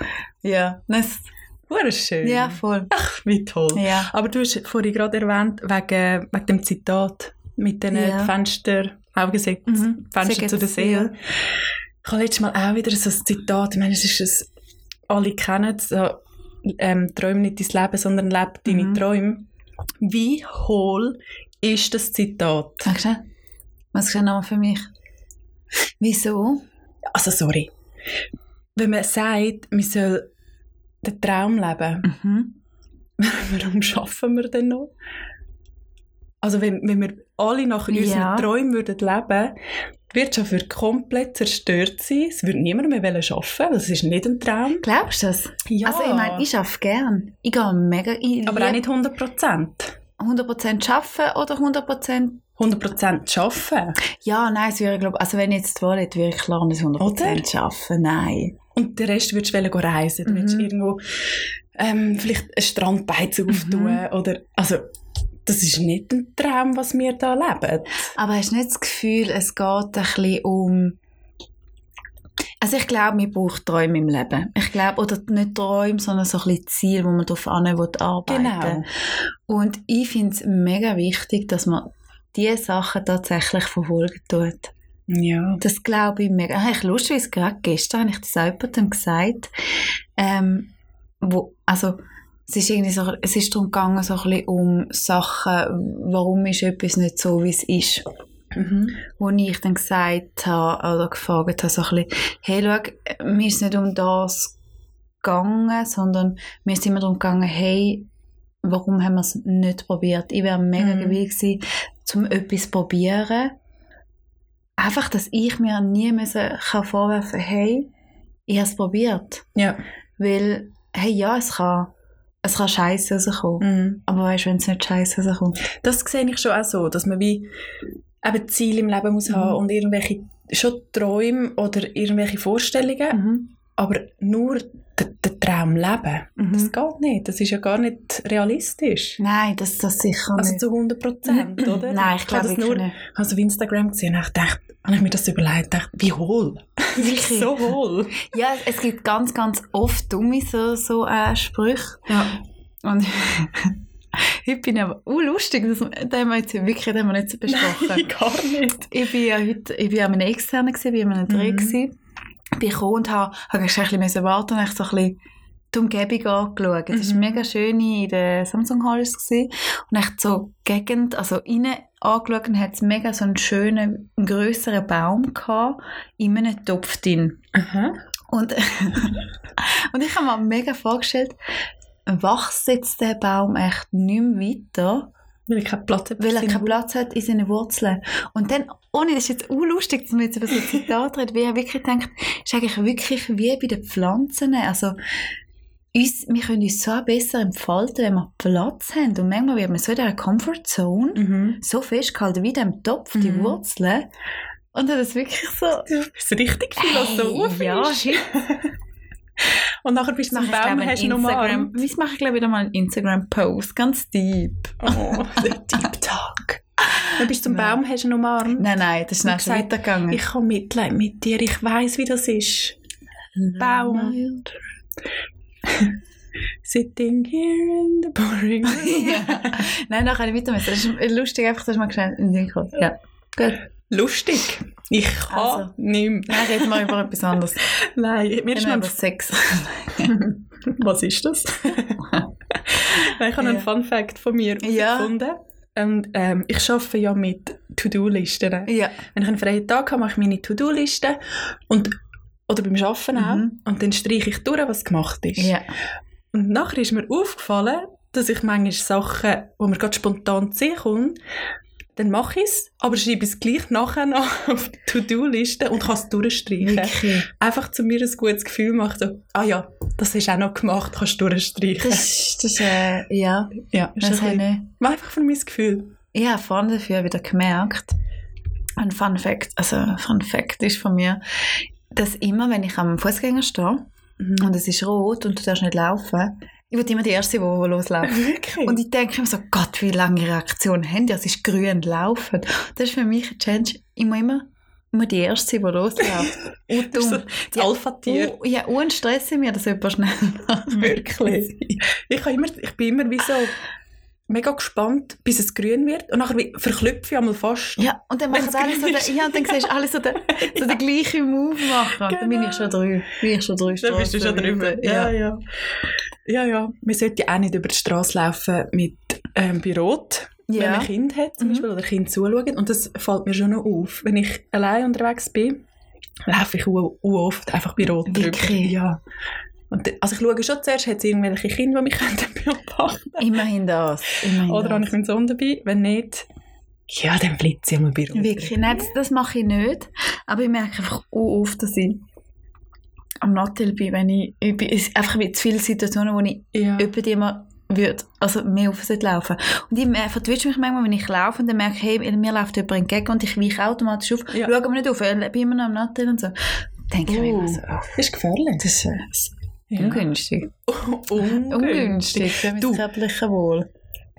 Ja, das, schön. ja voll. Ach, wie toll. Ja. Aber du hast vorhin gerade erwähnt, wegen, wegen dem Zitat mit den Ja. Fenster, Augensätze, Mhm. Fenster zu der Seele. Ich habe letztes Mal auch wieder so ein Zitat, ich meine, es ist ein, alle kennen es, so, ähm, träum nicht dein Leben, sondern lebe deine Mhm. Träume. Wie hohl ist das Zitat? Du? Was ist nochmal für mich? Wieso? Also, sorry. Wenn man sagt, man soll den Traum leben, Mhm. [laughs] warum schaffen wir denn noch? Also wenn, wenn wir alle nach Ja. unseren Träumen würden leben, die Wirtschaft würde komplett zerstört sein. Es würde niemand mehr wollen arbeiten, das ist nicht ein Traum. Glaubst du das? Ja, Also ich meine, ich arbeite gern. Ich gehe mega... Ich aber auch nicht 100 Prozent. 100% arbeiten oder 100%... 100 Prozent arbeiten. Ja, nein, es wäre, glaube also wenn ich jetzt wollte, würde ich klar nicht 100% arbeiten. Nein. Und den Rest würdest du reisen. Du Mhm. würdest irgendwo ähm, vielleicht einen Strandbeiz auftun. Oder, also, das ist nicht ein Traum, was wir da leben. Aber hast du nicht das Gefühl, es geht ein bisschen um... Also ich glaube, man braucht Träume im Leben. Ich glaube, oder nicht Träume, sondern so ein bisschen Ziel, wo man darauf an arbeiten Genau. Und ich finde es mega wichtig, dass man diese Sachen tatsächlich verfolgen tut. Ja. Das glaube ich mega. Ah, Ich lustig, gerade gestern habe ich das auch jemandem gesagt. Ähm, wo, also, es ist irgendwie so, es ist darum gegangen, so ein bisschen um Sachen, warum ist etwas nicht so, wie es ist. Mhm. Wo ich dann gesagt habe, oder gefragt habe, so ein bisschen, hey, schau, mir ist nicht um das gegangen, sondern mir ist immer darum gegangen, hey, warum haben wir es nicht probiert? Ich wäre mega Mhm. gewillt gewesen, zum etwas probieren. Einfach, dass ich mir nie müssen, kann vorwerfen hey, ich habe es probiert. Ja. Weil, hey, ja, es kann, es kann scheiße rauskommen. Mhm. Aber weißt du, wenn es nicht scheiße rauskommt? Das sehe ich schon auch so, dass man wie eben Ziele im Leben muss Mhm. haben und irgendwelche schon Träume oder irgendwelche Vorstellungen, Mhm. aber nur den, Traum leben. Mhm. Das geht nicht. Das ist ja gar nicht realistisch. Nein, das, das sicher Also nicht. zu 100 Prozent, oder? Nein, ich glaube nur, nicht. Ich habe so auf Instagram gesehen und ich dachte, habe ich mir das überlegt, dachte, wie hohl. [laughs] Wirklich? so hohl. Ja, es gibt ganz, ganz oft dumme so, so äh, Sprüche. Ja. Und [laughs] heute bin ich aber uh, lustig, das, das haben wir jetzt wirklich das haben wir nicht so besprochen. Nein, [laughs] gar nicht. ich bin ja heute, ich bin an einem Externen gewesen, bin an einem Dreh Mhm. Gekommen und habe, habe ein bisschen warten und so ein bisschen die Umgebung angeschaut. Es war Mhm. mega schön in der Samsung Hall gewesen. und echt so Gegend, also innen angeschaut und hat es mega so einen schönen, grösseren Baum gehabt, in einem Topf drin. Aha. Und, [laughs] und ich habe mir mega vorgestellt, wächst jetzt der Baum echt nicht mehr weiter, Weil ich keinen Platz habe. weil er keinen Platz hat in seinen Wurzeln. Und dann, ohne, das ist jetzt unlustig, dass man jetzt über so Zitat redet, [laughs] wie ich wirklich denkt, ist eigentlich wirklich wie bei den Pflanzen. Also, uns, wir können uns so besser entfalten, wenn wir Platz haben. Und manchmal wird man so in dieser Comfortzone Mhm. so festgehalten, wie in diesem Topf, die Mhm. Wurzeln. Und dann ist wirklich so, Du bist richtig philosophisch. Hey, ja, shit. Und nachher bist du zum ich, Baum, ich, hast du einen Instagram, das mache ich, glaube ich, wieder mal einen Instagram-Post, ganz deep. Oh, [laughs] der Deep Talk. Dann bist du zum Nein. Baum, hast du ihn umarmt. Nein, nein, das ist Und nicht gesagt, weitergegangen. Ich habe Mitleid mit dir, ich weiss, wie das ist. Baum. [laughs] Sitting here in the boring [laughs] ja. Nein, dann kann ich weitermachen. Das ist lustig, einfach, dass man schnell in den kommt. Ja, gut. Lustig. Ich kann Also. nicht mehr. Nein, reden wir über etwas anderes. [laughs] Nein, mir ist wir noch über ein Sex. [laughs] Was ist das? [laughs] Nein, ich habe einen Ja. Fun Fact von mir Ja. gefunden. Und, ähm, ich arbeite ja mit To-Do-Listen. ja. Wenn ich einen freien Tag habe, mache ich meine To-Do-Liste und oder beim Arbeiten auch. Mhm. Und dann streiche ich durch, was gemacht ist. Ja. Und nachher ist mir aufgefallen, dass ich manchmal Sachen, wo mir gerade spontan kommen, dann mache ich es, aber schreibe es gleich nachher noch [laughs] auf die To-Do-Liste und kann es durchstreichen. Wirklich. Einfach zu mir ein gutes Gefühl machen, so, ah ja, das du auch noch gemacht, kannst du durchstreichen. Das, das äh, ja, ja, ist das ein bisschen, einfach von meinem Gefühl. Ich habe vorne dafür wieder gemerkt, ein Fun Fact, also ein Fun Fact ist von mir, dass immer, wenn ich am Fußgänger stehe und es ist rot und du darfst nicht laufen, ich bin immer die Erste, die, losläuft. [laughs] Wirklich? Und ich denke mir so, Gott, wie lange Reaktionen haben die? Es ist grün laufen. Das ist für mich ein Change. Ich muss immer, immer die Erste, die losläuft. [laughs] Und Das so dumm. das Alpha-Tier. Oh, ja, und Stress in mir, dass jemand schnell [laughs] Wirklich. Ich, immer, ich bin immer wie so mega gespannt, bis es grün wird. Und nachher verklüpfe ich einmal fast. Ja, und dann machen alle so, den, ja, und dann siehst du alle so den, [laughs] so den gleichen Move machen. Und dann bin ich schon drüber. Bin ich schon drüber. Da bist du schon drüber. Ja, ja. Ja, ja. Man sollte auch nicht über die Straße laufen mit ähm, bei Rot, wenn Ja. man ein Kind hat zum Mhm. Beispiel, oder Kind zuschauen. Und das fällt mir schon noch auf. Wenn ich allein unterwegs bin, laufe ich oft einfach bei Rot drüber. Ja. Und, also ich schaue schon zuerst, hat es irgendwelche Kinder, die mich könnten [laughs] beobachten Immerhin das. Immerhin Oder habe das. ich meinen Sohn dabei? Wenn nicht, ja, dann flitze ich mal bei Rot. Wirklich, nein, das, das mache ich nicht. Aber ich merke einfach auch oft, dass ich am Nattel bin, wenn ich, ich bin, es einfach zu viele Situationen, wo ich Ja. über die mal würde, also mehr auf laufen. Und ich äh, vertwische mich manchmal, wenn ich laufe und dann merke, hey, mir läuft jemand entgegen und ich weiche automatisch auf, Ja. schaue aber nicht auf, ich bin immer noch am Nattel und so. Denke ich mir so, oh, Das ist gefährlich. das ist äh, Ja. ungünstig. Ungünstig. Ungünstig Du. körperliches Wohl.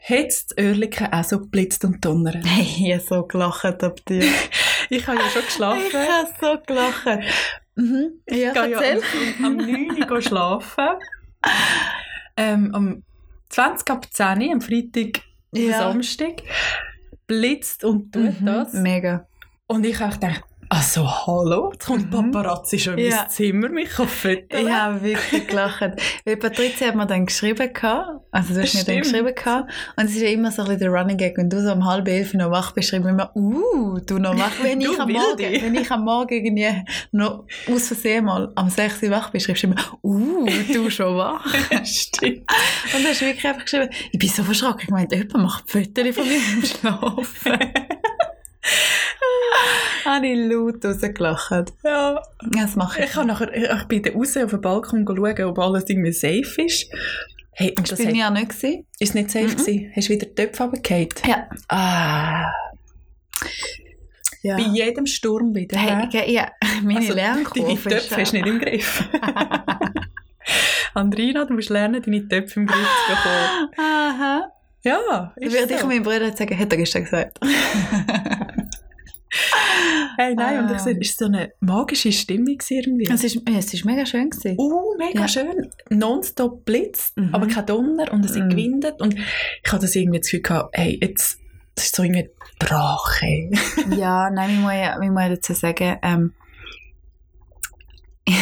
hat das Oerlikon auch so geblitzt und donnert? Hey, [laughs] ich habe so gelacht ab dir. [laughs] Ich habe ja schon geschlafen. ich habe so gelacht. Mhm. Ja, Ich gehe ja erzähl. am, am 9 Uhr schlafen. Ähm, am 20 ab 10 Uhr, am Freitag und Ja. Samstag, blitzt und tut Mhm. das. Mega. Und ich habe gedacht, also hallo, jetzt kommt Mhm. Paparazzi schon in Ja. mein Zimmer, mich Fotos. Ich habe wirklich gelacht. Weil Patricia hat mir dann geschrieben, also du hast mir dann geschrieben, und es ist ja immer so ein bisschen der Running Gag, wenn du so um halb elf noch wach bist, schreiben wir immer, uh, du noch wach. Wenn, [laughs] Du ich am. Morgen, wenn ich am Morgen irgendwie noch aus Versehen mal am 6 Uhr wach bin, schreibst du immer, uh, du [laughs] schon wach. [laughs] Stimmt. Und du hast wirklich einfach geschrieben, ich bin so verschrocken, ich meinte, jemand macht Fotos von mir im Schlafen. [laughs] habe ich laut rausgelacht. Ja, Das mache ich. ich, habe nachher, ich bin dann raus auf den Balkon schauen, ob alles irgendwie safe ist. Hey, und das bin ich ja nicht gewesen. ist nicht safe Mhm. gewesen. Hast du wieder die Töpfe runtergefallen? Ja. Ah, ja. bei jedem Sturm wieder. Hey, ge- ja, [laughs] meine Also, Lernkurve Deine ist Töpfe hast du nicht im Griff. [laughs] Andrina, du musst lernen, deine Töpfe im Griff zu bekommen. Aha. Ja, Ich ist würde ich so. meinem Bruder sagen, hat er gestern gesagt. [laughs] Hey, nein, und ich Ah. sehe, es war so eine magische Stimmung irgendwie. es, ist, es ist mega schön gewesen. Uh, mega Ja. schön. Nonstop blitzt, Mhm. aber kein Donner und es Mhm. gewindet. Und ich hatte das irgendwie das Gefühl gehabt, hey, jetzt, das ist so irgendwie Drache. [laughs] Ja, nein, ich muss, ja- ich muss dazu sagen, ähm, [laughs]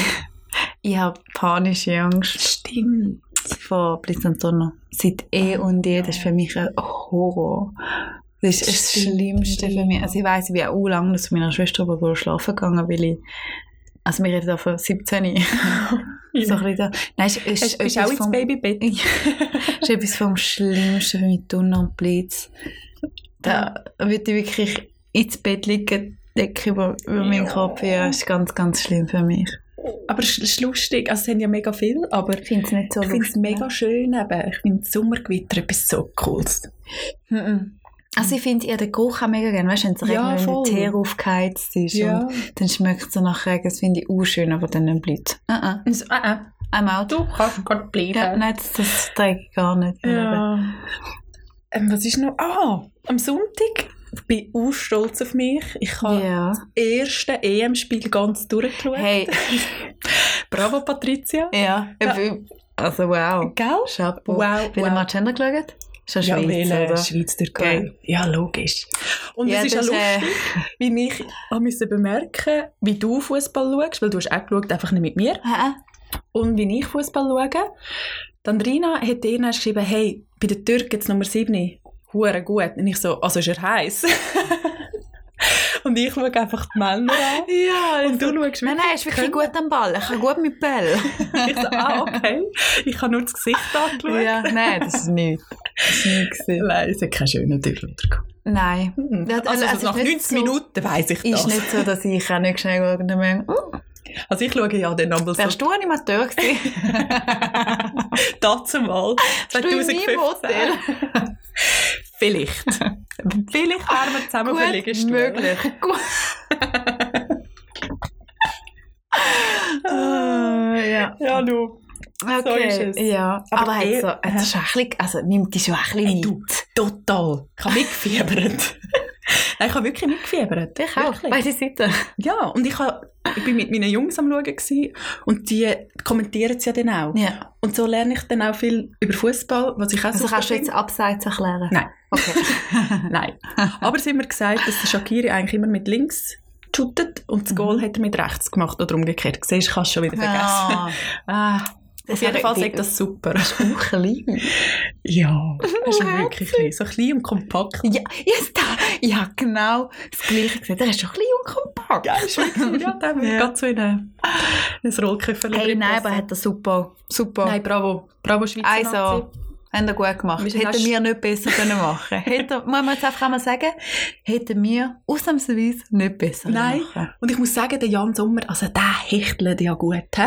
ich habe panische Angst Stimmt. vor Blitz und Donner. Seit eh und je, das ist für mich ein Horror. Das ist das. Schlimmste für mich. Also ich weiss, ich bin auch lange zu meiner Schwester oben schlafen gegangen, weil ich, also wir reden da von 17. [laughs] so ein bisschen da. Nein, es ist, es bist du auch ins vom, Babybett? [laughs] ist etwas vom Schlimmsten für mich, Donner und Blitz. Da würde ich wirklich ins Bett liegen, Decke über, über meinen Ja. Kopf. Ja, das ist ganz, ganz schlimm für mich. Aber es ist lustig, also es sind ja mega viel, aber Ich finde es nicht so ich finde es mega schön eben. Ich finde Sommergewitter etwas so Cooles. Mhm. Also ich finde ja den Geruch auch mega gerne. Weißt du, wenn es Ja, Regen, wenn der Teer aufgeheizt ist und dann schmeckt es nach Regen. Das finde ich auch schön, aber dann nicht Blitz. Uh -uh. Also, äh, äh, I'm out. du kannst gerade bleiben. Ja, nein, das, das trage ich gar nicht. Ja. Ähm, was ist noch? Ah, am Sonntag. Ich bin auch stolz auf mich. Ich habe Ja. das erste EM-Spiel ganz durchgeschaut. Hey, [laughs] Bravo, Patricia. ja. Ja. Also wow. Gell? Chapeau. Wow, Welchen wow. Match haben geschaut? Ist das Ja, Schweiz, wählen, oder? Schweiz, Türkei. Geil. Ja, logisch. Und Ja, es ist ja äh, lustig, wie ich müssen bemerken wie du Fußball schaust, weil du hast auch geschaut, einfach nicht mit mir. Ah, Und wie ich Fußball schaue. Dann Rina hat dann geschrieben, hey, bei den Türken jetzt Nummer 7, hure gut. Und ich so, also ist er heiß? [laughs] Und ich schaue einfach die Männer an. Ja, Und du schaust Nein, nein, er ist wirklich gut am Ball. Er kann gut mit Ball. [laughs] Ich so, ah, okay. Ich habe nur das Gesicht [laughs] angeschaut. ja, nein, das ist nichts. Nein, es hat keine schönen Türen Nein. Mhm. Also, also, es nach ist nicht 90 so- Minuten weiss ich das. Ist nicht so, dass ich auch nicht schnell schaue und dann denke, oh, Also ich schaue ja dann einmal so wärst du Animateur gewesen? [laughs] dazu mal. du in meinem Hotel? [laughs] Vielleicht. Vielleicht wären wir zusammen auf der Gut Liegestuhl. möglich. Gut. [laughs] Ah, ja. Ja, du. Okay, es. ja. Aber Aber, eh- halt so, es ist ein bisschen, also nimmt die schon ein bisschen Hey, du, total. Ich habe mitgefiebert. [laughs] Nein, ich habe wirklich mitgefiebert. Ich auch, Wirklich. beide Seiten. Ja, und ich, habe, ich bin mit meinen Jungs am Schauen gewesen, und die kommentieren es ja dann auch. Ja. Und so lerne ich dann auch viel über Fußball, was ich auch Also super kannst du jetzt abseits erklären? Nein. Okay. [laughs] [laughs] Nein. Aber sie haben mir gesagt, dass der Shakiri eigentlich immer mit links shootet und das Goal hat er mit rechts gemacht oder umgekehrt. Siehst du, kannst du schon wieder vergessen. Ah, Ah, auf jeden Fall sagt das super. auch klein. Ja, [laughs] das ist wirklich klein. So klein und kompakt. Ja, jetzt da. Ich habe genau das Gleiche gesagt. Er ist schon klein und kompakt. Ja, ist wirklich, ja, [laughs] wir Ja. gerade so in ein, in ein Rollköfferchen Hey, nein, aber hat er super, super. Nein, bravo. Bravo, Schweizer Also, Nazi. haben wir gut gemacht. Wir Hätten wir nicht besser können machen [laughs] Hätten, muss man jetzt einfach einmal sagen, hätten wir ausnahmsweise nicht besser Nein. machen Und ich muss sagen, der Jan Sommer, also der hechtelt ja gut. He?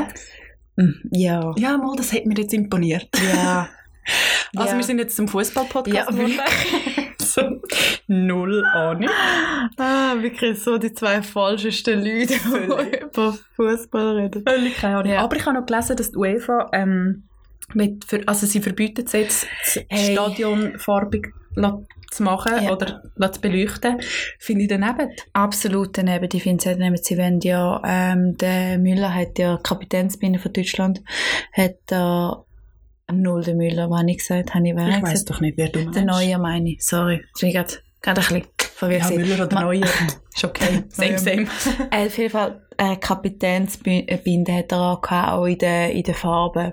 Mm, Ja. Ja, mal, das hat mir jetzt imponiert. Ja. [laughs] Also Ja. wir sind jetzt zum Fußball-Podcast Ja, geworden. [laughs] so, null Ahnung. Ah, wirklich so die zwei falschesten Leute, die über Fußball reden. Völlig keine Ahnung. Ja. Aber ich habe noch gelesen, dass die UEFA ähm, mit, für, also sie verbieten es jetzt, Hey. Stadion farbig la- zu machen Ja. oder zu beleuchten, finde ich daneben. Absolut daneben. Ich finde es nicht, sie wollen ja, ähm, der Müller hat ja, Kapitänsbinde von Deutschland, hat da, null der Müller, was ich gesagt? Habe ich, Ich gesagt? doch nicht, wer du meinst. Der Neue meine ich, sorry. Ich bin gerade, ein bisschen verwirrt. Ja. Müller oder Neuer. [laughs] Ist okay. Same, same. Äh, [laughs] auf jeden Fall, äh, Kapitänsbinde hat er auch gehabt, auch in der, in der Farbe.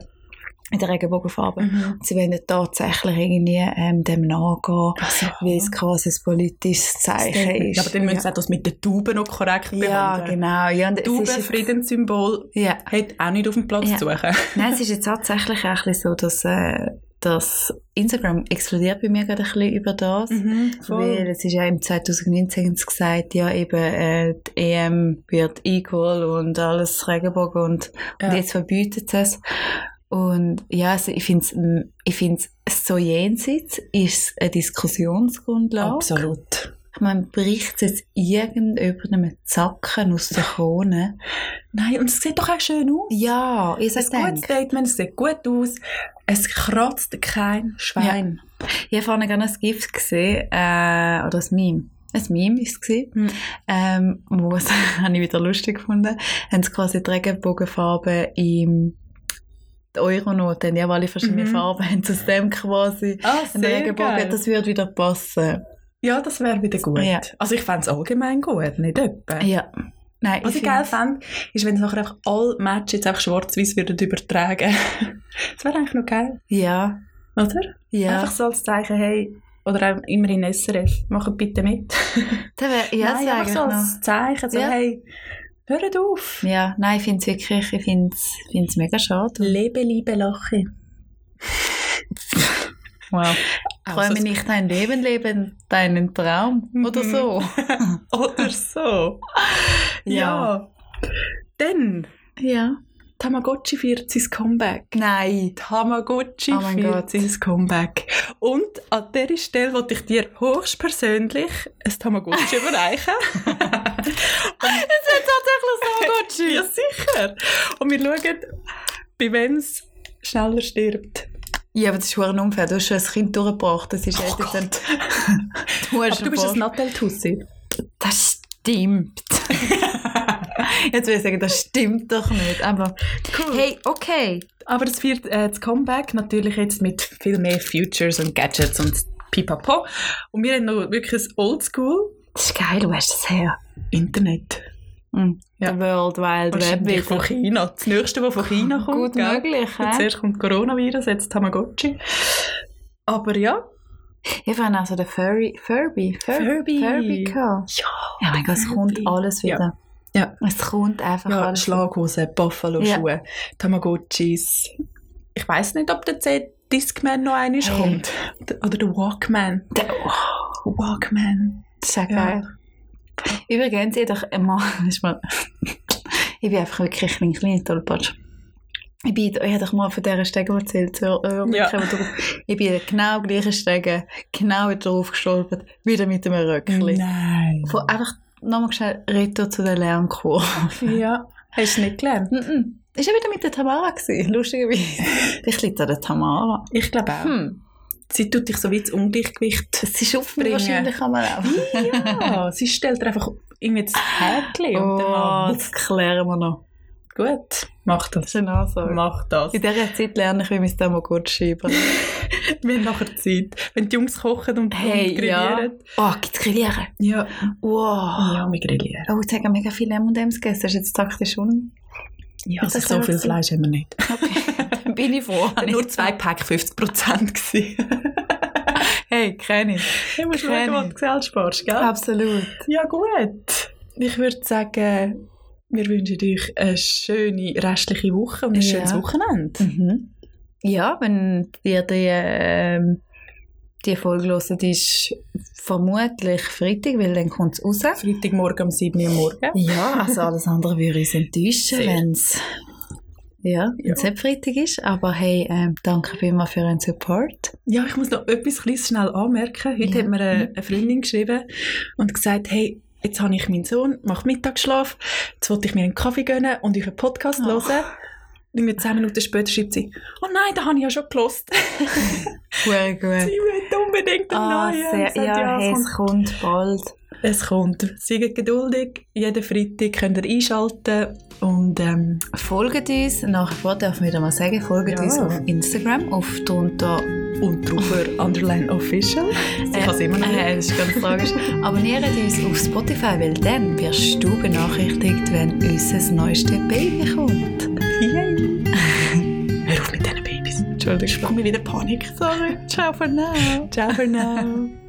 In der Regenbogenfarbe. Mhm. Sie wollen tatsächlich irgendwie, ähm, dem nachgehen, Also, wie es quasi ein politisches Zeichen ist. Ja, aber dann müssen sie auch das mit den Tauben noch korrekt Ja, behandeln. genau. Ja, und es Tauben, ist Friedenssymbol, Ja. hat auch nicht auf dem Platz Ja. zu suchen. [laughs] Nein, es ist jetzt tatsächlich auch ein bisschen so, dass, äh, dass Instagram explodiert bei mir gerade ein bisschen über das. Mhm, Weil es ist ja im 2019 haben sie gesagt, ja eben, äh, die EM wird equal und alles Regenbogen und, Ja. und jetzt verbietet sie es. Und ja, also ich finde es, ich find's so jenseits ist eine Diskussionsgrundlage. Absolut. Ich meine, bricht jetzt irgendjemandem Zacken aus der Krone? [laughs] Nein, und es sieht doch auch schön aus. Ja, ich Ein sage gutes Statement, es sieht gut aus. Es kratzt kein Schwein. Ich habe vorhin gerade ein Gift gesehen, äh, oder ein Meme. Ein Meme war es. gewesen. Mhm. Ähm, wo es, [laughs] habe ich wieder lustig gefunden, haben sie quasi die Regenbogenfarbe im die Euronoten, ja, weil alle verschiedene Mhm. Farben haben aus dem quasi Ah, einen Regenbogen, das würde wieder passen. Ja, das wäre wieder gut. Ja. Also ich fände es allgemein gut, nicht etwa. Ja. Nein, Was ich geil fände, ist, wenn nachher einfach alle Matches jetzt einfach schwarz-weiß würden übertragen. [laughs] das wäre eigentlich noch geil, Ja, oder? ja. Einfach so als Zeichen, hey, oder auch immer in SRF, macht bitte mit. [laughs] Das wär, ja, Nein, einfach so als Zeichen, so Ja. hey, hört auf. Ja, nein, ich finde es wirklich, ich finde es mega schade. Lebe, liebe, lache. Wow. Also, Träume nicht dein Leben, leben deinen Traum. Oder Mhm. so. [laughs] Oder so. Ja. ja. Dann, Ja. Tamagotchi feiert sein Comeback. Nein. Tamagotchi Oh mein feiert Gott. sein Comeback. Und an dieser Stelle wollte ich dir höchstpersönlich ein Tamagotchi [laughs] überreichen. [laughs] Es wird tatsächlich ja, sicher. Und wir schauen, bei wem es schneller stirbt. Ja, aber das ist verdammt unfair. Du hast schon ein Kind durchgebracht. Das ist Oh jetzt dann... [laughs] du Aber du bist ein Natteltussi. Das stimmt. Jetzt will ich sagen, das stimmt doch nicht. Aber Cool. hey, okay. Aber es feiert äh, das Comeback natürlich jetzt mit viel mehr Futures und Gadgets und pipapo. Und wir haben noch wirklich ein Oldschool Das ist geil, du hast das her. Internet. Mhm. Ja. World Wide Web von. China. Das nächste, was von China kommt. Gut gell? möglich, hä? Zuerst kommt Coronavirus, jetzt Tamagotchi. Aber ja. Ich fand also den Furry, Furby, Fur Furby. Furby gehabt. Ja, Ja, mein Gott, es kommt alles wieder. Ja. Es kommt einfach ja alles Schlaghosen, Buffalo-Schuhe, Tamagotchis. Ich weiß nicht, ob der Z-Discman noch einmal Hey. kommt. Oder der Walkman. wieder. Oh, Walkman. das ist ja Ja. geil. Übrigens, ich doch [laughs] mal, ich bin einfach wirklich ein kleiner Tollpatsch. Ich, bin, ich habe doch mal von dieser Stege erzählt, zur Örmike, Ja. ich bin genau gleiche Stege, genau wieder drauf gestolpert, wieder mit einem Röckchen. Nein. Von einfach nochmal schnell Ritter zu der Lernkurve. [laughs] Ja. Hast du nicht gelernt? Mhm. Ist ja wieder mit der Tamara gewesen, lustigerweise. [laughs] Ich liegt an der Tamara. Ich glaube auch. Hm. Sie tut dich so wie ins Ungleichgewicht. Sie Bringen. wahrscheinlich einmal auch. Ja, sie stellt dir einfach irgendwie das Häkchen und [laughs] dann Oh, das klären wir noch. Gut, mach Das das. eine Ansage. Mach das. In dieser Zeit lerne ich, wie man es Tamagotchi schreiben. [laughs] Wir haben nachher Zeit. Wenn die Jungs kochen und, Hey, und ja. grillieren. Oh, gibt's Grillieren? Ja. Wow. Ja, wir grillieren. Oh, jetzt haben wir mega viele M&M's gegessen. Das ist jetzt taktisch un... Ja, also so viel so? Fleisch haben wir nicht. Okay. [laughs] Bin ich froh. Nur zwei Pack 50 Prozent. [laughs] Hey, kenne ich. Du musst Kenn schauen, was ich. du Geld sparst, gell? Absolut. Ja, gut. Ich würde sagen, wir wünschen euch eine schöne restliche Woche und ein Ja. schönes Wochenende. Mhm. Ja, wenn ihr die, ähm, die Folge hört, ist vermutlich Freitag, weil dann kommt es raus. Freitagmorgen um 7 Uhr morgen. Ja, also alles andere würde uns enttäuschen, wenn es ja, Ja. nicht Freitag ist. Aber hey, ähm, danke vielmals für euren Support. Ja, ich muss noch etwas kleines schnell anmerken. Heute Ja. hat mir eine, eine Freundin geschrieben und gesagt, hey, jetzt habe ich meinen Sohn, mache Mittagsschlaf, jetzt wollte ich mir einen Kaffee gönnen und euch einen Podcast Oh. hören. irgendwie zehn Minuten später schreibt sie, oh nein, da habe ich ja schon gelost. Sehr [laughs] gut. [laughs] sie will unbedingt einen Ah, neuen. sehr, sage, ja, hey, es es kommt bald. Es kommt. Seid geduldig. Jeden Freitag könnt ihr einschalten. Und ähm, Folgt uns, nach wie vor dürfen wir wieder mal sagen, folgt Ja. uns auf Instagram, auf drunter und drüber [laughs] underline official. Sie kann es immer noch. Äh, das ist ganz logisch. Abonniert uns auf Spotify, weil dann wirst du benachrichtigt, wenn unser neuestes Baby kommt. Yay. Hör auf mit diesen Babys. Entschuldigung, ich bekomme wieder Panik. Sorry, ciao for now. [laughs] Ciao für now. [laughs]